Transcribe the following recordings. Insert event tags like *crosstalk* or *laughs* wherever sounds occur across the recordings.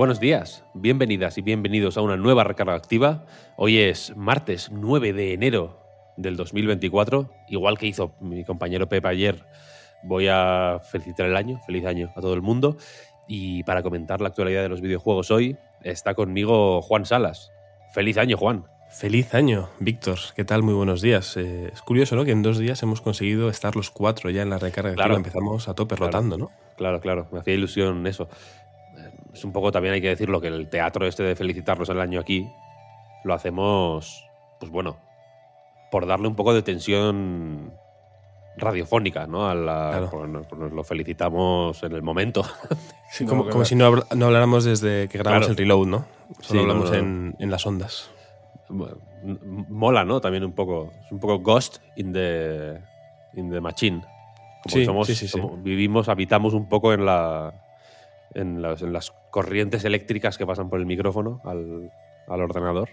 Buenos días, bienvenidas y bienvenidos a una nueva recarga activa. Hoy es martes 9 de enero del 2024, igual que hizo mi compañero Pepe ayer. Voy a felicitar el año, feliz año a todo el mundo. Y para comentar la actualidad de los videojuegos hoy, está conmigo Juan Salas. Feliz año, Juan. Feliz año, Víctor. ¿Qué tal? Muy buenos días. Eh, es curioso, ¿no? Que en dos días hemos conseguido estar los cuatro ya en la recarga. Claro. activa. Empezamos a tope Claro. rotando, ¿no? Claro, claro, me hacía ilusión eso. Es un poco también hay que decirlo que el teatro este de felicitarnos el año aquí lo hacemos, pues bueno, por darle un poco de tensión radiofónica, ¿no? A la, Claro. pues nos, nos lo felicitamos en el momento. *laughs* Sí, como, como si no, habl- no habláramos desde que grabamos Claro. el reload, ¿no? Solo Sí, hablamos no. En, en las ondas. Mola, ¿no? También un poco. Es un poco Ghost in the, in the Machine. Como Sí, somos, sí, sí, sí. somos- vivimos, habitamos un poco en la. En las, en las corrientes eléctricas que pasan por el micrófono al, al ordenador.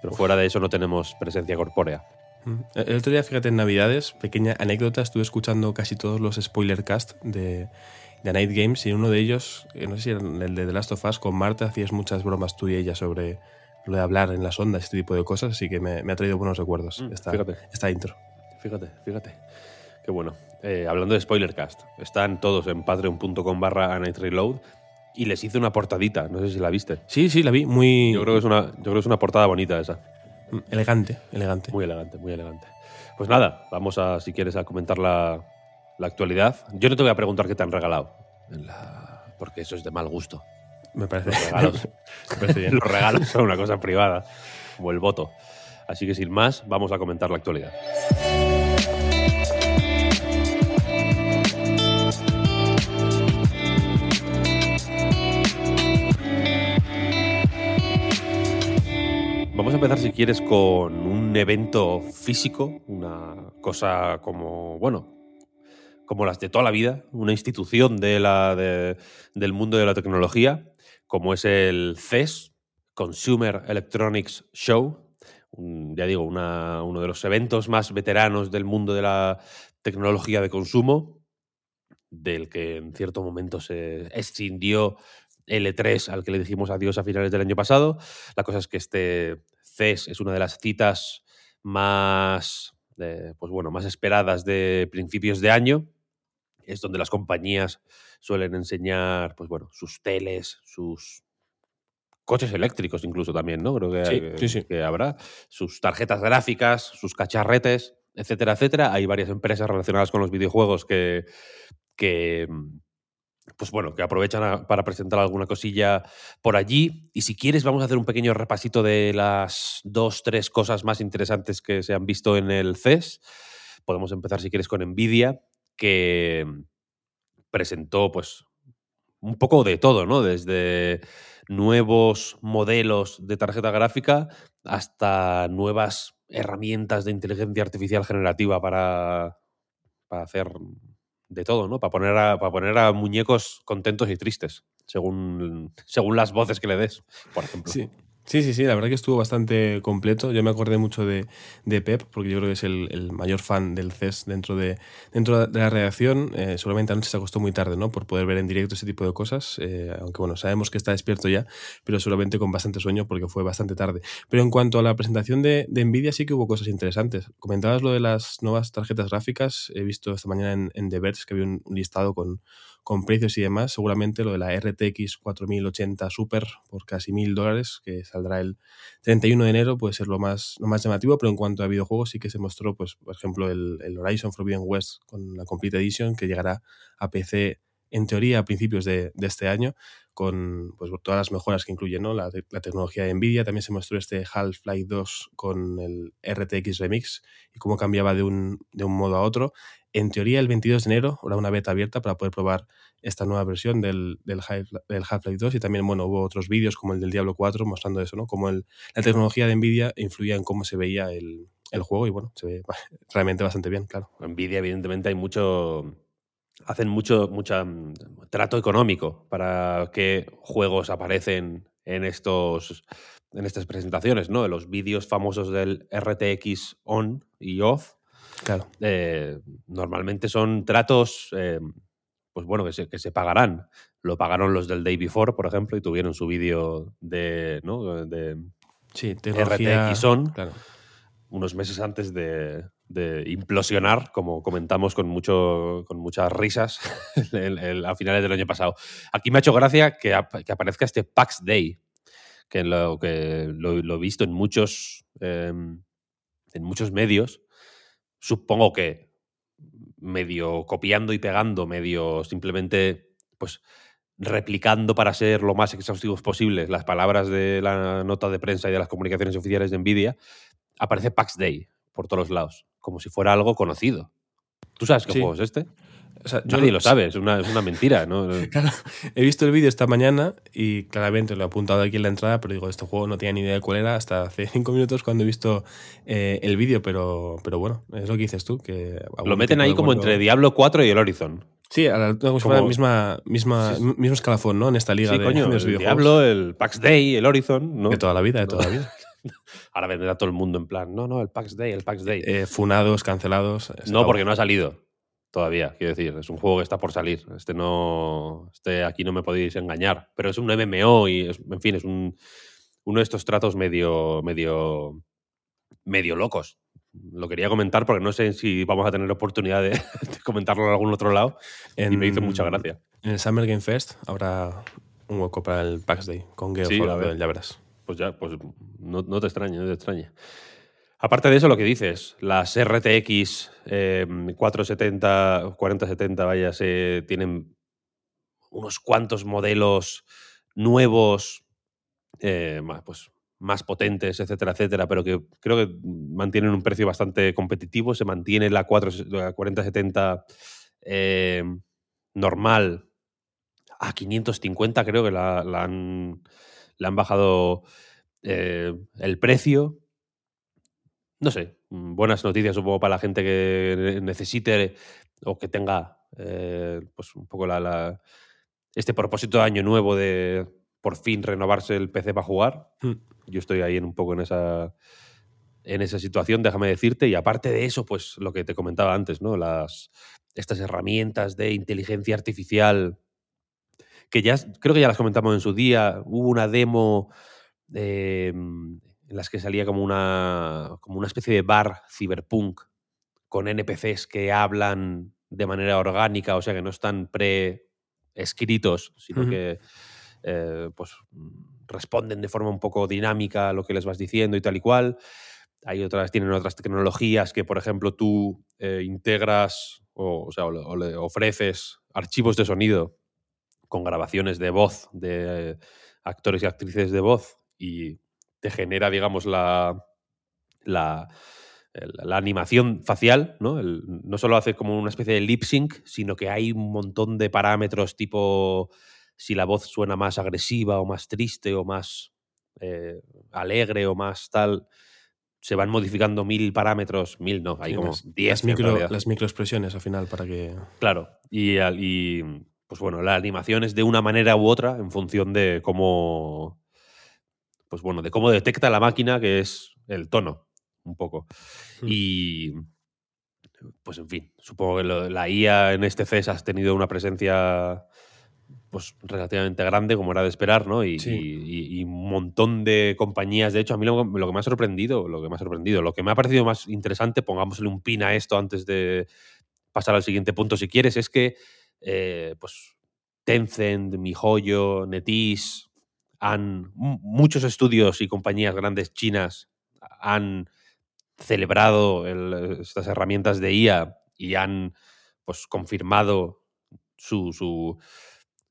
Pero fuera de eso no tenemos presencia corpórea. Mm. El otro día, fíjate, en Navidades, pequeña anécdota, estuve escuchando casi todos los spoiler cast de, de Night Games y uno de ellos, eh, no sé si era el de The Last of Us, con Marta hacías muchas bromas tú y ella sobre lo de hablar en las ondas, este tipo de cosas, así que me, me ha traído buenos recuerdos Mm, esta, fíjate. esta intro. Fíjate, fíjate. Qué bueno. Eh, hablando de Spoilercast, están todos en patreon.com barra Reload y les hice una portadita, no sé si la viste. Sí, sí, la vi, muy Yo creo que es una, yo creo que es una portada bonita esa. mm, elegante, elegante. Muy elegante, muy elegante. Pues nada, vamos a, si quieres, a comentar la, la actualidad. Yo no te voy a preguntar qué te han regalado, en la- porque eso es de mal gusto. Me parece, Los regalos, *laughs* me parece bien. los regalos son una cosa privada, como el voto. Así que sin más, vamos a comentar la actualidad. Empezar, si quieres, con un evento físico, una cosa como, bueno, como las de toda la vida, una institución de la, de- del mundo de la tecnología, como es el CES, Consumer Electronics Show, ya digo, uno de los eventos más veteranos del mundo de la tecnología de consumo, del que en cierto momento se escindió L3 al que le dijimos adiós a finales del año pasado. La cosa es que este CES es una de las citas más, eh, pues bueno, más esperadas de principios de año. Es donde las compañías suelen enseñar, pues bueno, sus teles, sus coches eléctricos incluso también, ¿no? Creo que, Sí, que- sí, sí. que habrá sus tarjetas gráficas, sus cacharretes, etcétera, etcétera. Hay varias empresas relacionadas con los videojuegos que, que mm, pues bueno, que aprovechan para presentar alguna cosilla por allí. Y si quieres, vamos a hacer un pequeño repasito de las dos, tres cosas más interesantes que se han visto en el CES. Podemos empezar, si quieres, con Nvidia, que presentó, pues, un poco de todo, ¿no? Desde nuevos modelos de tarjeta gráfica hasta nuevas herramientas de inteligencia artificial generativa para, para hacer de todo, ¿no? Para poner a, para poner a muñecos contentos y tristes, según, según las voces que le des, por ejemplo. Sí. Sí, sí, sí, la verdad que estuvo bastante completo. Yo me acordé mucho de, de Pep, porque yo creo que es el, el mayor fan del CES dentro de, dentro de la redacción. Eh, seguramente anoche se acostó muy tarde, ¿no? Por poder ver en directo ese tipo de cosas. eh, aunque bueno, sabemos que está despierto ya, pero seguramente con bastante sueño porque fue bastante tarde. Pero en cuanto a la presentación de, de Nvidia, sí que hubo cosas interesantes. Comentabas lo de las nuevas tarjetas gráficas. He visto esta mañana en, en The Verge que había un, listado con, con precios y demás. Seguramente lo de la RTX 4080 Super por casi mil dólares, que saldrá el 31 de enero, puede ser lo más, lo más llamativo, pero en cuanto a videojuegos sí que se mostró, pues, por ejemplo, el, el Horizon Forbidden West con la Complete Edition, que llegará a PC en teoría a principios de, de este año, con pues, todas las mejoras que incluye ¿no? la, te- la tecnología de Nvidia. También se mostró este Half-Life 2 con el RTX Remix y cómo cambiaba de un, de un modo a otro. En teoría el 22 de enero habrá una beta abierta para poder probar esta nueva versión del, Half-Life 2 y también, bueno, hubo otros vídeos como el del Diablo 4 mostrando eso, ¿no? Cómo la tecnología de Nvidia influía en cómo se veía el, juego y bueno, se ve *laughs* realmente bastante bien, claro. Nvidia, evidentemente, hay mucho. Hacen mucho mucha, mm, trato económico para que juegos aparecen en estos en estas presentaciones, ¿no? Los vídeos famosos del RTX on y off. Claro. Eh, normalmente son tratos, eh, pues bueno, que se, que se, pagarán. Lo pagaron los del Day Before, por ejemplo, y tuvieron su vídeo de, ¿no? de sí, RTX on. Claro unos meses antes de, implosionar, como comentamos con, mucho, con muchas risas *laughs* a finales del año pasado. Aquí me ha hecho gracia que, aparezca este PAX Day, que lo, que lo, he visto en muchos, em, en muchos medios. Supongo que medio copiando y pegando, medio simplemente pues replicando para ser lo más exhaustivos posibles las palabras de la nota de prensa y de las comunicaciones oficiales de Nvidia, aparece PAX Day por todos lados, como si fuera algo conocido. ¿Tú sabes qué juego es este? Yo Nadie lo sabe, es una, es una mentira. ¿no? *laughs* he visto el vídeo esta mañana y claramente lo he apuntado aquí en la entrada, pero digo, este juego no tenía ni idea de cuál era hasta hace *laughs* cinco minutos cuando he visto eh, el vídeo, pero, pero bueno, es lo que dices tú. que Lo meten ahí como entre Diablo 4 y el Horizon. Sí, como si fuera la misma, misma, mismo escalafón, ¿no? En esta liga de, coño, *laughs* el Diablo, el PAX Day, el Horizon, ¿no? De toda la vida, de toda la vida. Ahora vendrá todo el mundo en plan, no, no, el PAX Day, el PAX Day. Eh, funados, cancelados. No, porque no ha salido todavía, quiero decir. Es un juego que está por salir. Este no. Este aquí no me podéis engañar. Pero es un MMO y, en fin, es un, uno de estos tratos medio. medio. medio locos. Lo quería comentar porque no sé si vamos a tener oportunidad *laughs* de, comentarlo en algún otro lado. y me hizo mucha gracia. En el Summer Game Fest habrá un hueco para el PAX Day con Geo ya verás pues ya, pues no, te extrañe, no te extrañe. Aparte de eso, lo que dices, las RTX 470, 4070, vaya, se tienen unos cuantos modelos nuevos, eh, pues más potentes, etcétera, etcétera, pero que creo que mantienen un precio bastante competitivo. Se mantiene la, 4070 eh, normal a 550, creo que la han bajado eh, el precio. No sé, buenas noticias supongo para la gente que necesite o que tenga eh, pues un poco la, este propósito de año nuevo de por fin renovarse el PC para jugar. Hmm. Yo estoy ahí en un poco en esa en esa situación, déjame decirte, y aparte de eso, pues lo que te comentaba antes, ¿no? Las estas herramientas de inteligencia artificial que ya creo que ya las comentamos en su día, hubo una demo em, en las que salía como una, como una especie de bar cyberpunk con NPCs que hablan de manera orgánica, o sea que no están pre-escritos, sino que eh, pues, responden de forma un poco dinámica a lo que les vas diciendo y tal y cual. Hay otras, tienen otras tecnologías que, por ejemplo, tú eh, integras o, sea, o le ofreces archivos de sonido con grabaciones de voz de actores y actrices de voz y te genera, digamos, la, la, la animación facial, ¿no? no solo hace como una especie de lip sync, sino que hay un montón de parámetros tipo si la voz suena más agresiva o más triste o más eh, alegre o más tal. Se van modificando mil parámetros, mil no, hay como diez. Las, micro, las microexpresiones al final para que. Claro, y, y pues bueno, la animación es de una manera u otra en función de cómo, pues bueno, de cómo detecta la máquina, que es el tono, un poco. Hmm. Y, pues en fin, supongo que la IA en este CES has tenido una presencia pues relativamente grande, como era de esperar, ¿no? Y, un montón de compañías. De hecho, a mí lo, que me ha sorprendido, lo que me ha sorprendido, lo que me ha parecido más interesante, pongámosle un pin a esto antes de pasar al siguiente punto, si quieres, es que eh, pues Tencent, MiHoYo, NetEase, han, muchos estudios y compañías grandes chinas han celebrado estas herramientas de IA y han pues, confirmado su,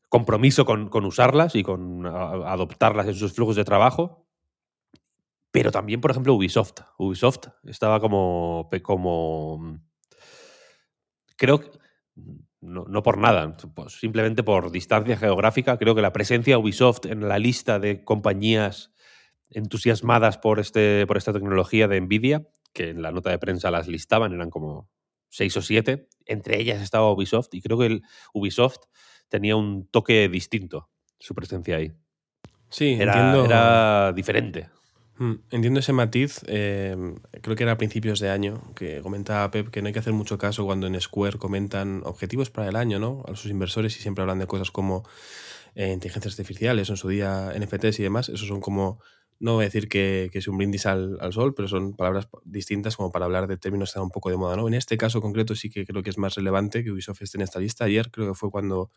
compromiso con, usarlas y con adoptarlas en sus flujos de trabajo. Pero también, por ejemplo, Ubisoft. Ubisoft estaba como, como creo que, no, no por nada, pues simplemente por distancia geográfica, creo que la presencia de Ubisoft en la lista de compañías entusiasmadas por, este, por esta tecnología de Nvidia, que en la nota de prensa las listaban, eran como seis o siete, entre ellas estaba Ubisoft, y creo que el Ubisoft tenía un toque distinto, su presencia ahí. Sí, Era, entiendo, era diferente. Mm, entiendo ese matiz. eh, creo que era a principios de año que comentaba Pep que no hay que hacer mucho caso cuando en Square comentan objetivos para el año, ¿no? A sus inversores y siempre hablan de cosas como eh, inteligencias artificiales, en su día NFTs y demás. Esos son como, no voy a decir que, que es un brindis al, al sol, pero son palabras distintas como para hablar de términos que están un poco de moda, ¿no? En este caso concreto sí que creo que es más relevante que Ubisoft esté en esta lista. Ayer creo que fue cuando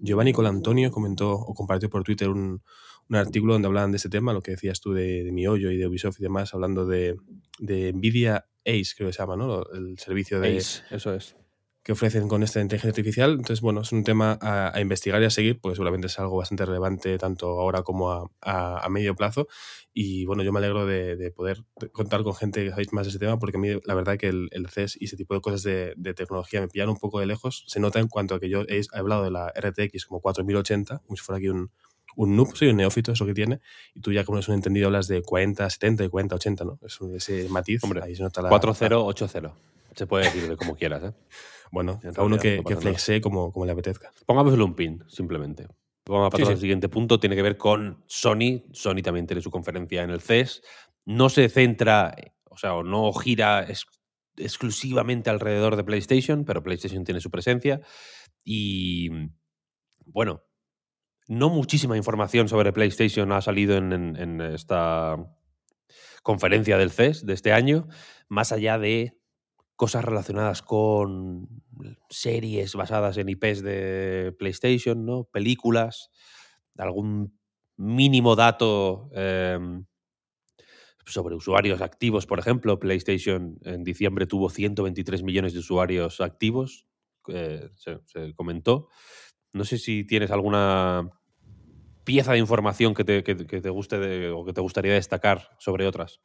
Giovanni Colantonio comentó o compartió por Twitter un, un artículo donde hablaban de este tema, lo que decías tú de, de Miollo y de Ubisoft y demás, hablando de, de Nvidia Ace, creo que se llama, ¿no? El servicio de, Ace, eso es. que ofrecen con esta inteligencia artificial. Entonces, bueno, es un tema a, a investigar y a seguir, porque seguramente es algo bastante relevante tanto ahora como a, a- a medio plazo. Y bueno, yo me alegro de, de poder contar con gente que sabéis más de ese tema, porque a mí la verdad que el, el CES y ese tipo de cosas de, de tecnología me pillan un poco de lejos. Se nota en cuanto a que yo he hablado de la RTX como 4080, como si fuera aquí un, un noob, soy un neófito, es lo que tiene, y tú ya como eres un entendido hablas de 40, 70 y 40, 80, ¿no? Es un- ese matiz, Hombre, ahí se nota la... 4-0-8-0. Se puede decir de como quieras, ¿eh? *laughs* Bueno, En cada uno que, que flexee como, como le apetezca. Pongámosle un pin, simplemente. Vamos a pasar Sí, sí. al siguiente punto. Tiene que ver con Sony. Sony también tiene su conferencia en el CES. No se centra, o sea, o no gira ex- exclusivamente alrededor de PlayStation, pero PlayStation tiene su presencia. Y bueno, no muchísima información sobre PlayStation ha salido en, esta conferencia del CES de este año, más allá de cosas relacionadas con series basadas en IPs de PlayStation, ¿no? Películas, algún mínimo dato em, sobre usuarios activos, por ejemplo. PlayStation en diciembre tuvo 123 millones de usuarios activos, eh, se comentó. No sé si tienes alguna pieza de información que te, que- te guste o que te gustaría destacar sobre otras.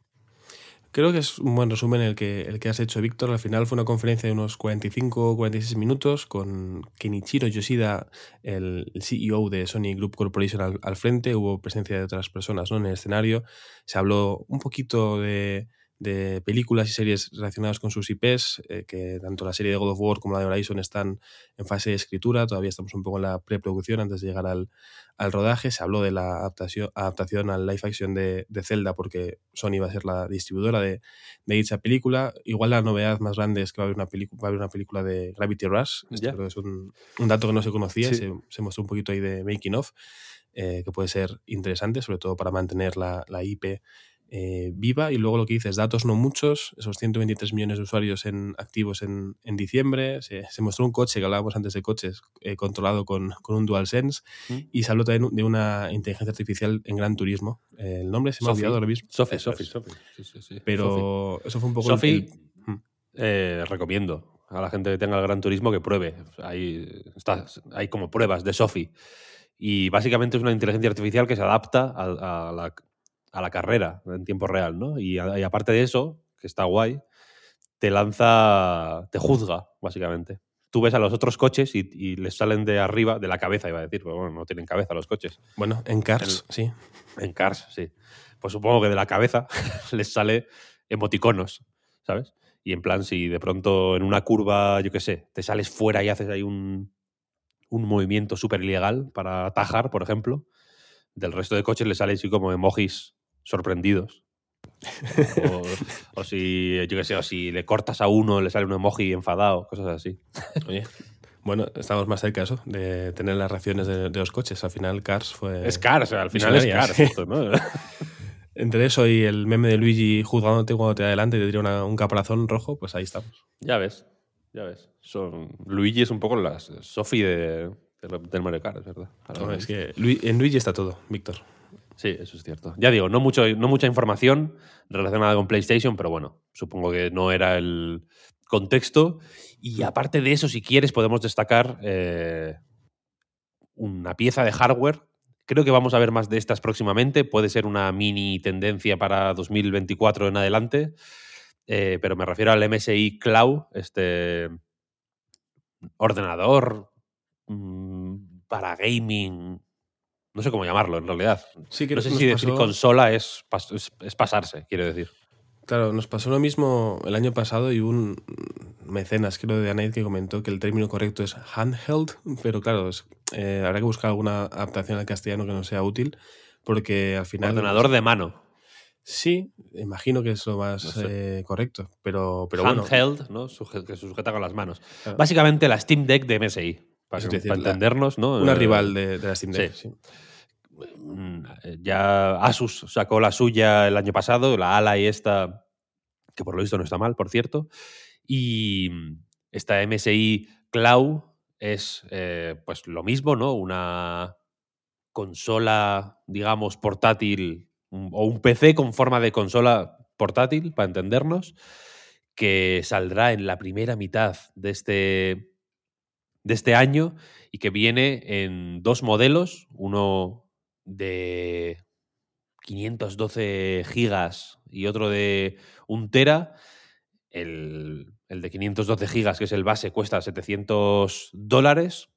Creo que es un buen resumen el que, el que has hecho, Víctor. Al final fue una conferencia de unos 45 o 46 minutos con Kenichiro Yoshida, el, el CEO de Sony Group Corporation, al, al frente. Hubo presencia de otras personas ¿no? en el escenario. Se habló un poquito de, de películas y series relacionadas con sus IPs, eh, que tanto la serie de God of War como la de Horizon están en fase de escritura. Todavía estamos un poco en la preproducción antes de llegar al, al rodaje. Se habló de la adaptación, adaptación al live action de, de Zelda porque Sony va a ser la distribuidora de, de dicha película. Igual la novedad más grande es que va a haber una, va a haber una película de Gravity Rush. Creo que es un, un dato que no se conocía Sí. se, se mostró un poquito ahí de making of, eh, que puede ser interesante, sobre todo para mantener la, la IP eh, viva. Y luego lo que dices, datos no muchos, esos 123 millones de usuarios en, activos en, en diciembre. Se, se mostró un coche, que hablábamos antes de coches, eh, controlado con, con un DualSense. ¿Mm? Y se habló también de una inteligencia artificial en Gran Turismo. Eh, el nombre se me ha olvidado ahora mismo. Sophie. Sí, sí, sí. Sophie. Pero eso fue un poco el- Mm. eh, recomiendo a la gente que tenga el Gran Turismo que pruebe. Hay, está- hay como pruebas de Sophie. Y básicamente es una inteligencia artificial que se adapta a, a la, a la carrera en tiempo real, ¿no? Y, a- y aparte de eso, que está guay, te lanza, te juzga, básicamente. Tú ves a los otros coches y, y les salen de arriba, de la cabeza, iba a decir, pero bueno, no tienen cabeza los coches. Bueno, en Cars, sí. En Cars, sí. Pues supongo que de la cabeza *laughs* les sale emoticonos, ¿sabes? Y en plan, si de pronto en una curva, yo qué sé, te sales fuera y haces ahí un, un movimiento súper ilegal para atajar, por ejemplo, del resto de coches le sale así como emojis sorprendidos. O, o si, yo qué sé, o si le cortas a uno, le sale un emoji enfadado, cosas así. Oye, bueno, estamos más cerca eso, de tener las reacciones de, de los coches. Al final, Cars fue. Es Cars, al final es Cars. sí. esto, ¿no? *laughs* Entre eso y el meme de Luigi juzgándote cuando te adelante y te tira una- un caparazón rojo, pues ahí estamos. Ya ves, ya ves. Son, Luigi es un poco la Sophie de, de- del Mario Kart, es verdad. Ahora No, es que Lu- en Luigi está todo, Víctor. Sí, eso es cierto. Ya digo, no, mucho, no mucha información relacionada con PlayStation, pero bueno, supongo que no era el contexto. Y aparte de eso, si quieres, podemos destacar eh, una pieza de hardware. Creo que vamos a ver más de estas próximamente. Puede ser una mini tendencia para 2024 en adelante. Eh, pero me refiero al MSI Cloud, este ordenador mm, para gaming. No sé cómo llamarlo en realidad. Sí, que no sé si decir consola es, pas- es- es pasarse, quiero decir. Claro, nos pasó lo mismo el año pasado y un mecenas, creo, de Anaid que comentó que el término correcto es handheld, pero claro, es- eh, habrá que buscar alguna adaptación al castellano que no sea útil, porque al final... Ordenador de mano. Sí, imagino que es lo más No sé. eh, correcto, pero, pero bueno. Handheld, ¿no? Suje- que se sujeta con las manos. Claro. Básicamente la Steam Deck de MSI. Para, decir, entendernos, ¿no? Una Eh, rival de, de la Steam Deck. sí. sí. Mm, Ya Asus sacó la suya el año pasado, la ala y esta, que por lo visto no está mal, por cierto. Y esta MSI Cloud es eh, pues lo mismo, ¿no? Una consola, digamos, portátil o un PC con forma de consola portátil, para entendernos, que saldrá en la primera mitad de este, de este año y que viene en dos modelos, uno de 512 gigas y otro de un tera. El, el de 512 gigas, que es el base, cuesta 700 dólares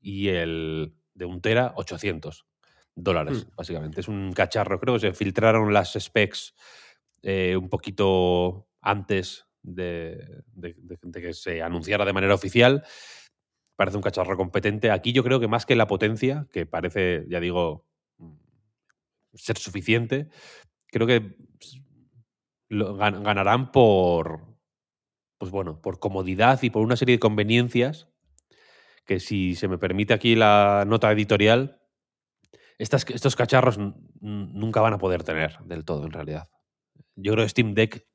y el de un tera 800 dólares, Hmm. básicamente. Es un cacharro, creo que se filtraron las specs eh, un poquito antes de, de- de- de que se anunciara de manera oficial. Parece un cacharro competente. Aquí yo creo que más que la potencia, que parece, ya digo, mm, ser suficiente, creo que lo gan- ganarán por, pues bueno, por comodidad y por una serie de conveniencias que si se me permite aquí la nota editorial, estos cacharros nunca van a poder tener del todo en realidad. Yo creo que Steam Deck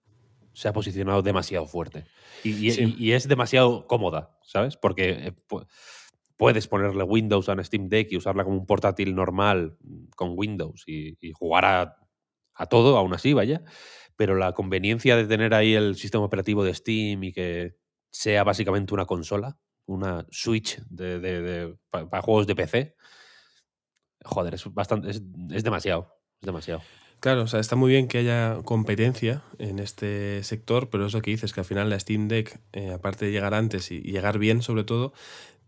se ha posicionado demasiado fuerte y, y- Sí. y- y es demasiado cómoda, ¿sabes? Porque eh, pu- puedes ponerle Windows a una Steam Deck y usarla como un portátil normal con Windows y, jugar a, a todo, aún así, vaya. Pero la conveniencia de tener ahí el sistema operativo de Steam y que sea básicamente una consola, una Switch de, de- de- pa- para juegos de PC, joder, es bastante, es, es demasiado, es demasiado. Claro, o sea, está muy bien que haya competencia en este sector, pero es lo que dices, que al final la Steam Deck, eh, aparte de llegar antes y, llegar bien sobre todo,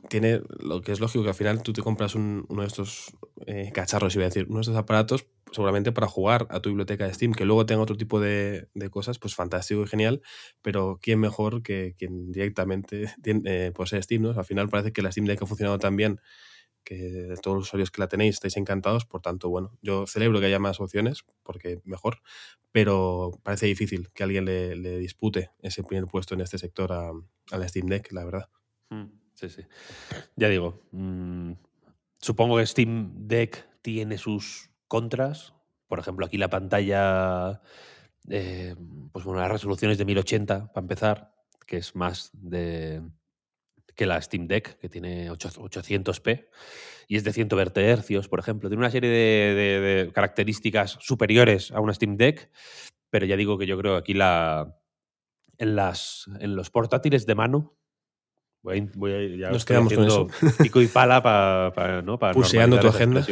tiene lo que es lógico que al final tú te compras un- uno de estos eh, cacharros, iba a decir, uno de estos aparatos seguramente para jugar a tu biblioteca de Steam, que luego tenga otro tipo de, cosas, pues fantástico y genial, pero ¿quién mejor que quien directamente *laughs* eh, posee Steam? ¿no? Al final parece que la Steam Deck ha funcionado tan bien que todos los usuarios que la tenéis estáis encantados, por tanto, bueno, yo celebro que haya más opciones, porque mejor, pero parece difícil que alguien le, dispute ese primer puesto en este sector a, a la Steam Deck, la verdad. Mm, Sí, sí. Ya digo, mm, supongo que Steam Deck tiene sus contras. Por ejemplo, aquí la pantalla, eh, pues bueno, las resoluciones de 1080 para empezar, que es más de que la Steam Deck, que tiene 8 800p y es de 120 hercios, por ejemplo. Tiene una serie de, de- de características superiores a una Steam Deck, pero ya digo que yo creo que aquí la, en, las, en los portátiles de mano, voy a, voy a- ya Nos quedamos con haciendo pico y pala para ¿no? pa normalizar tu agenda.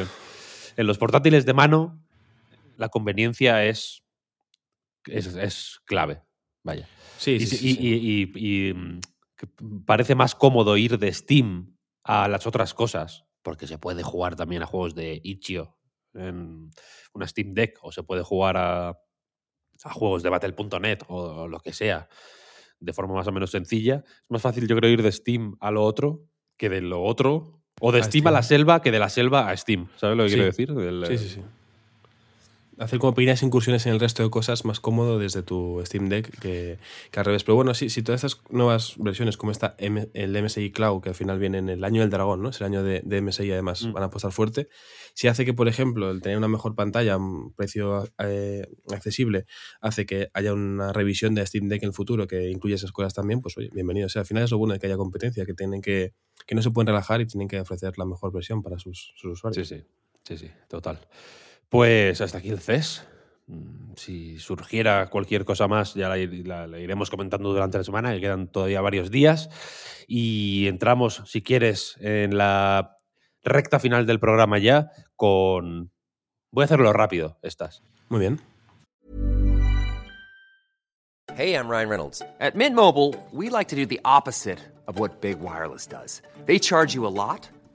En los portátiles de mano, la conveniencia es, es, es clave. Vaya. Sí, Y, sí, y, mm, que parece más cómodo ir de Steam a las otras cosas, porque se puede jugar también a juegos de Itch.io en una Steam Deck, o se puede jugar a, a juegos de Battle.net o, o lo que sea, de forma más o menos sencilla. Es más fácil, yo creo, ir de Steam a lo otro que de lo otro, o de A Steam, a la selva que de la selva a Steam. ¿Sabes lo que Sí. quiero decir? Del, Sí, sí, sí. Hacer como pequeñas incursiones en el resto de cosas más cómodo desde tu Steam Deck que, que al revés. Pero bueno, sí, si todas estas nuevas versiones como esta, M- el MSI Cloud, que al final viene en el año del dragón, ¿no? Es el año de, de MSI además, Mm. van a apostar fuerte. Si hace que, por ejemplo, el tener una mejor pantalla, un precio eh, accesible, hace que haya una revisión de Steam Deck en el futuro que incluya esas cosas también, pues oye, bienvenido. O sea, al final es lo bueno de que haya competencia, que tienen que, que no se pueden relajar y tienen que ofrecer la mejor versión para sus, sus usuarios. Sí, sí, sí, sí, total. Pues hasta aquí el CES. Mm, Si surgiera cualquier cosa más, ya la, ir- la- la iremos comentando durante la semana, que quedan todavía varios días. Y entramos, si quieres, en la recta final del programa ya con... Voy a hacerlo rápido, estas. Muy bien. Hey, I'm Ryan Reynolds. At Mint Mobile, we like to do the opposite of what Big Wireless does. They charge you a lot,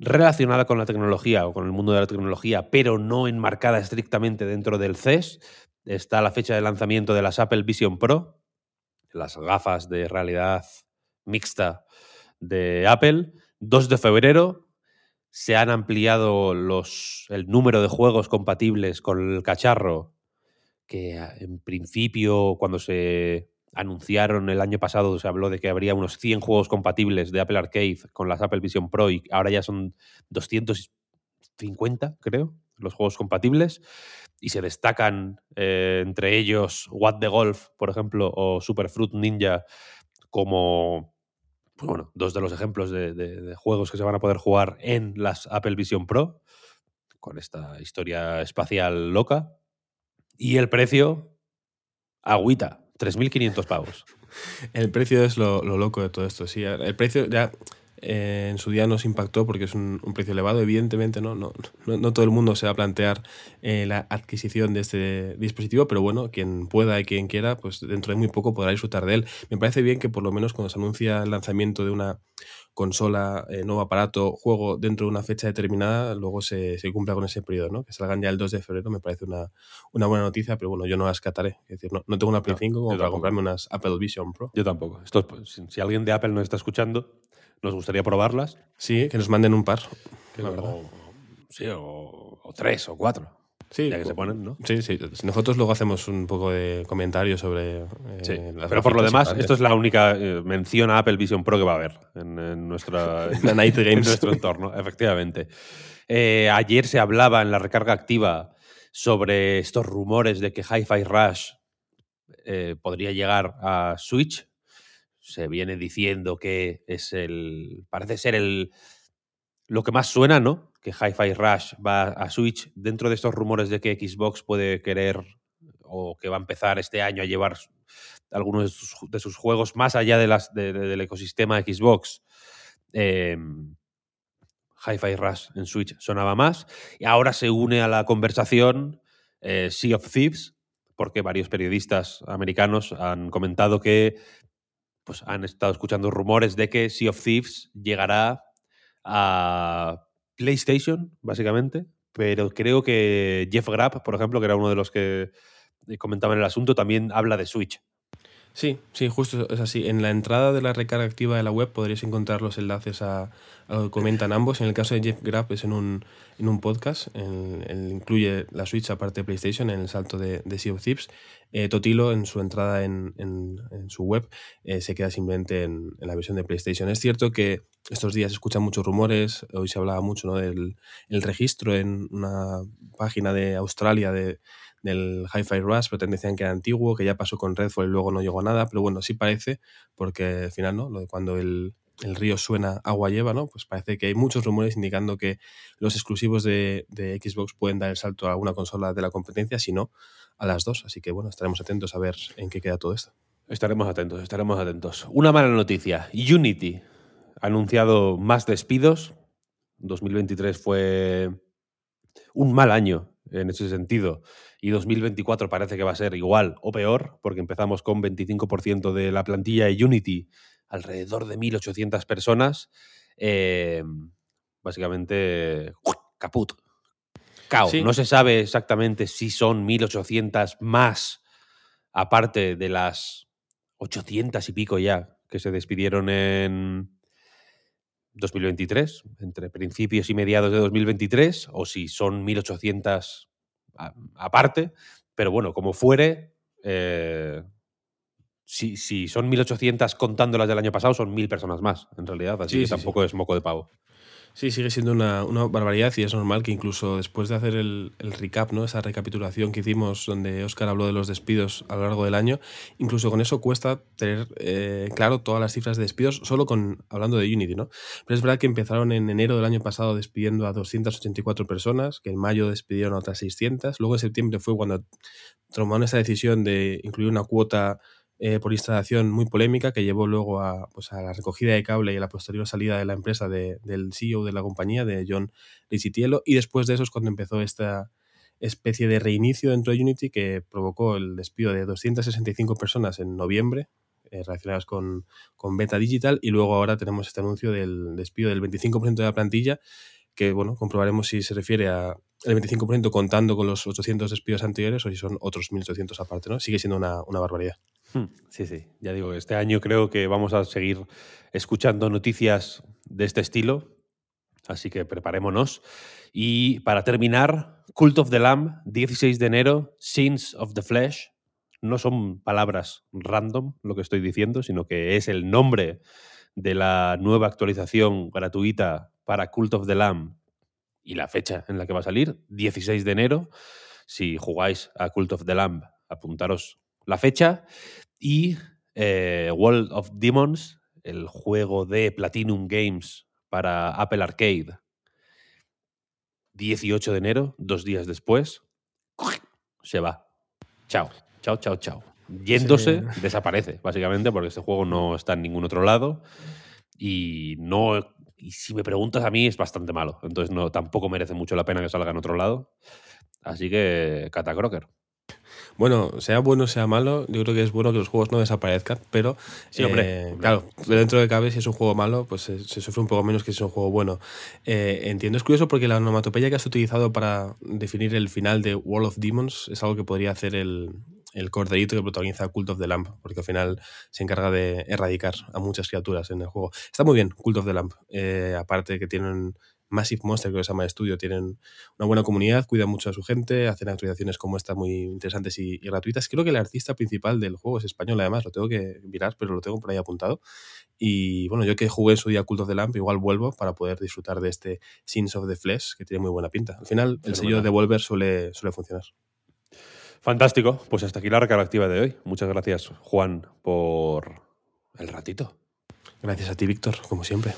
relacionada con la tecnología o con el mundo de la tecnología, pero no enmarcada estrictamente dentro del CES, está la fecha de lanzamiento de las Apple Vision Pro, las gafas de realidad mixta de Apple. 2 de febrero se han ampliado los, el número de juegos compatibles con el cacharro, que en principio cuando se anunciaron el año pasado, se habló de que habría unos 100 juegos compatibles de Apple Arcade con las Apple Vision Pro y ahora ya son 250, creo, los juegos compatibles. Y se destacan eh, entre ellos What the Golf, por ejemplo, o Super Fruit Ninja como pues bueno, dos de los ejemplos de, de, de, juegos que se van a poder jugar en las Apple Vision Pro, con esta historia espacial loca. Y el precio, agüita, 3.500 pavos. El precio es lo, lo, loco de todo esto, sí. El precio ya eh, en su día nos impactó porque es un, un precio elevado, evidentemente, ¿no? No, no, no, todo el mundo se va a plantear eh, la adquisición de este dispositivo, pero bueno, quien pueda y quien quiera, pues dentro de muy poco podrá disfrutar de él. Me parece bien que por lo menos cuando se anuncia el lanzamiento de una consola, eh, nuevo aparato, juego dentro de una fecha determinada, luego se, se, cumpla con ese periodo, ¿no? Que salgan ya el 2 de febrero me parece una, una buena noticia, pero bueno, yo no las cataré. Es decir, no, no tengo una Play 5 como para comprarme unas Apple Vision Pro. Yo tampoco. Esto, si, si alguien de Apple nos está escuchando, nos gustaría probarlas. Sí, que nos manden un par. Que la verdad. O, sí, o, o, tres o cuatro. Sí, ya que se ponen, ¿no? Sí, sí. Nosotros luego hacemos un poco de comentario sobre. Eh, sí. Pero por lo demás, esto es la única eh, mención a Apple Vision Pro que va a haber en, en nuestra, *laughs* la Night Games. en nuestro entorno, efectivamente. Eh, ayer se hablaba en la recarga activa sobre estos rumores de que Hi-Fi Rush podría llegar a Switch se viene diciendo que es el. Parece ser el. Lo que más suena, ¿no? Que Hi-Fi Rush va a Switch. Dentro de estos rumores de que Xbox puede querer o que va a empezar este año a llevar algunos de sus, juegos más allá de las, de, de, del ecosistema Xbox. Eh, Hi-Fi Rush en Switch sonaba más. Y ahora se une a la conversación eh, Sea of Thieves, porque varios periodistas americanos han comentado que pues han estado escuchando rumores de que Sea of Thieves llegará a PlayStation, básicamente, pero creo que Jeff Grapp, por ejemplo, que era uno de los que comentaban el asunto, también habla de Switch. Sí, sí, justo es así. En la entrada de la recarga activa de la web podréis encontrar los enlaces a, lo que comentan ambos. En el caso de Jeff Grapp es en un, en un podcast, en, incluye la Switch aparte de PlayStation en el salto de, de Sea of Thieves. Eh, Totilo en su entrada en, en, en su web eh, se queda simplemente en, la versión de PlayStation. Es cierto que estos días se escuchan muchos rumores, hoy se hablaba mucho ¿no? del el registro en una página de Australia de, del Hi-Fi Rush, pero te decían que era antiguo, que ya pasó con Redfall y luego no llegó a nada, pero bueno, sí parece, porque al final, ¿no? Cuando el, el río suena, agua lleva, ¿no? Pues parece que hay muchos rumores indicando que los exclusivos de, de, Xbox pueden dar el salto a alguna consola de la competencia, si no, a las dos. Así que bueno, estaremos atentos a ver en qué queda todo esto. Estaremos atentos, estaremos atentos. Una mala noticia. Unity ha anunciado más despidos. 2023 fue un mal año en ese sentido. Y 2024 parece que va a ser igual o peor, porque empezamos con 25% de la plantilla de Unity alrededor de 1.800 personas. Eh, básicamente, caput. Cao. Sí. No se sabe exactamente si son 1.800 más, aparte de las 800 y pico ya que se despidieron en 2023, entre principios y mediados de 2023, o si son 1.800 aparte, pero bueno, como fuere, eh, si, si, son 1.800 contando las del año pasado, son 1.000 personas más, en realidad, así que tampoco es moco de pavo. Sí, sigue siendo una, una, barbaridad y es normal que incluso después de hacer el, el, recap, ¿no? esa recapitulación que hicimos donde Oscar habló de los despidos a lo largo del año, incluso con eso cuesta tener eh, claro todas las cifras de despidos solo con hablando de Unity. ¿no? Pero es verdad que empezaron en enero del año pasado despidiendo a 284 personas, que en mayo despidieron a otras 600, luego en septiembre fue cuando tomaron esa decisión de incluir una cuota eh, por instalación muy polémica que llevó luego a, pues, a, la recogida de cable y a la posterior salida de la empresa del CEO de la compañía, de John Licitiello. Y después de eso es cuando empezó esta especie de reinicio dentro de Unity que provocó el despido de 265 personas en noviembre eh, relacionadas con, con Beta Digital y luego ahora tenemos este anuncio del despido del 25% de la plantilla que bueno, comprobaremos si se refiere a el 25% contando con los 800 despidos anteriores o si son otros 1.800 aparte, ¿no? Sigue siendo una, una barbaridad. Hmm, sí, sí, ya digo, este año creo que vamos a seguir escuchando noticias de este estilo, así que preparémonos. Y para terminar, Cult of the Lamb, 16 de enero, Sins of the Flesh. No son palabras random lo que estoy diciendo, sino que es el nombre de la nueva actualización gratuita para Cult of the Lamb y la fecha en la que va a salir, 16 de enero. Si jugáis a Cult of the Lamb, apuntaros la fecha. Y eh, World of Demons, el juego de Platinum Games para Apple Arcade. 18 de enero, dos días después, se va. Chao, chao, chao, chao. Yéndose, *laughs* desaparece, básicamente, porque este juego no está en ningún otro lado. Y no. Y si me preguntas a mí, es bastante malo. Entonces no, tampoco merece mucho la pena que salga en otro lado. Así que, Catacroker. Bueno, sea bueno o sea malo, yo creo que es bueno que los juegos no desaparezcan, pero sí, eh, claro, dentro de cabe, si es un juego malo, pues se, sufre un poco menos que si es un juego bueno. Eh, entiendo, es curioso porque la onomatopeya que has utilizado para definir el final de World of Demons es algo que podría hacer el, el corderito que protagoniza Cult of the Lamp, porque al final se encarga de erradicar a muchas criaturas en el juego. Está muy bien, Cult of the Lamp. Eh, aparte que tienen Massive Monster, que se llama estudio, tienen una buena comunidad, cuidan mucho a su gente, hacen actualizaciones como esta muy interesantes y, gratuitas. Creo que el artista principal del juego es español, además, lo tengo que mirar, pero lo tengo por ahí apuntado. Y bueno, yo que jugué en su día Cult of the Lamp, igual vuelvo para poder disfrutar de este Sins of the Flesh, que tiene muy buena pinta. Al final, el sello de Devolver suele, suele funcionar. Fantástico, pues hasta aquí la recarga activa de hoy. Muchas gracias, Juan, por el ratito. Gracias a ti, Víctor, como siempre.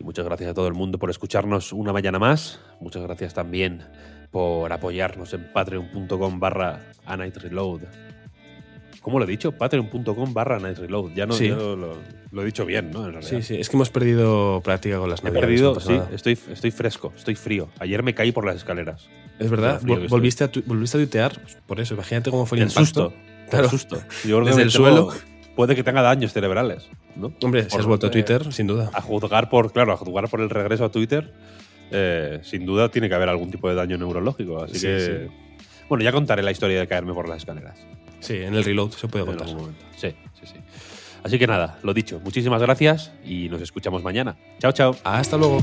Y muchas gracias a todo el mundo por escucharnos una mañana más. Muchas gracias también por apoyarnos en patreon.com barra a night reload. ¿Cómo lo he dicho? Patreon.com barra Night Reload. Ya no lo, he dicho bien, ¿no? sí, sí. Es que hemos perdido práctica con las He perdido, sí. Estoy, estoy fresco, estoy frío. Ayer me caí por las escaleras. Es verdad. Volviste a, volviste a tuitear por eso. Imagínate cómo fue el, el susto. Claro. El susto. Desde el suelo puede que tenga daños cerebrales. ¿no? Hombre, si has vuelto a Twitter, sin duda. A juzgar por, claro, a juzgar por el regreso a Twitter, eh, sin duda tiene que haber algún tipo de daño neurológico. Así que. Bueno, ya contaré la historia de caerme por las escaleras. Sí, en el reload se puede contar. Sí, sí, sí. Así que nada, lo dicho, muchísimas gracias y nos escuchamos mañana. Chao, chao. Hasta luego.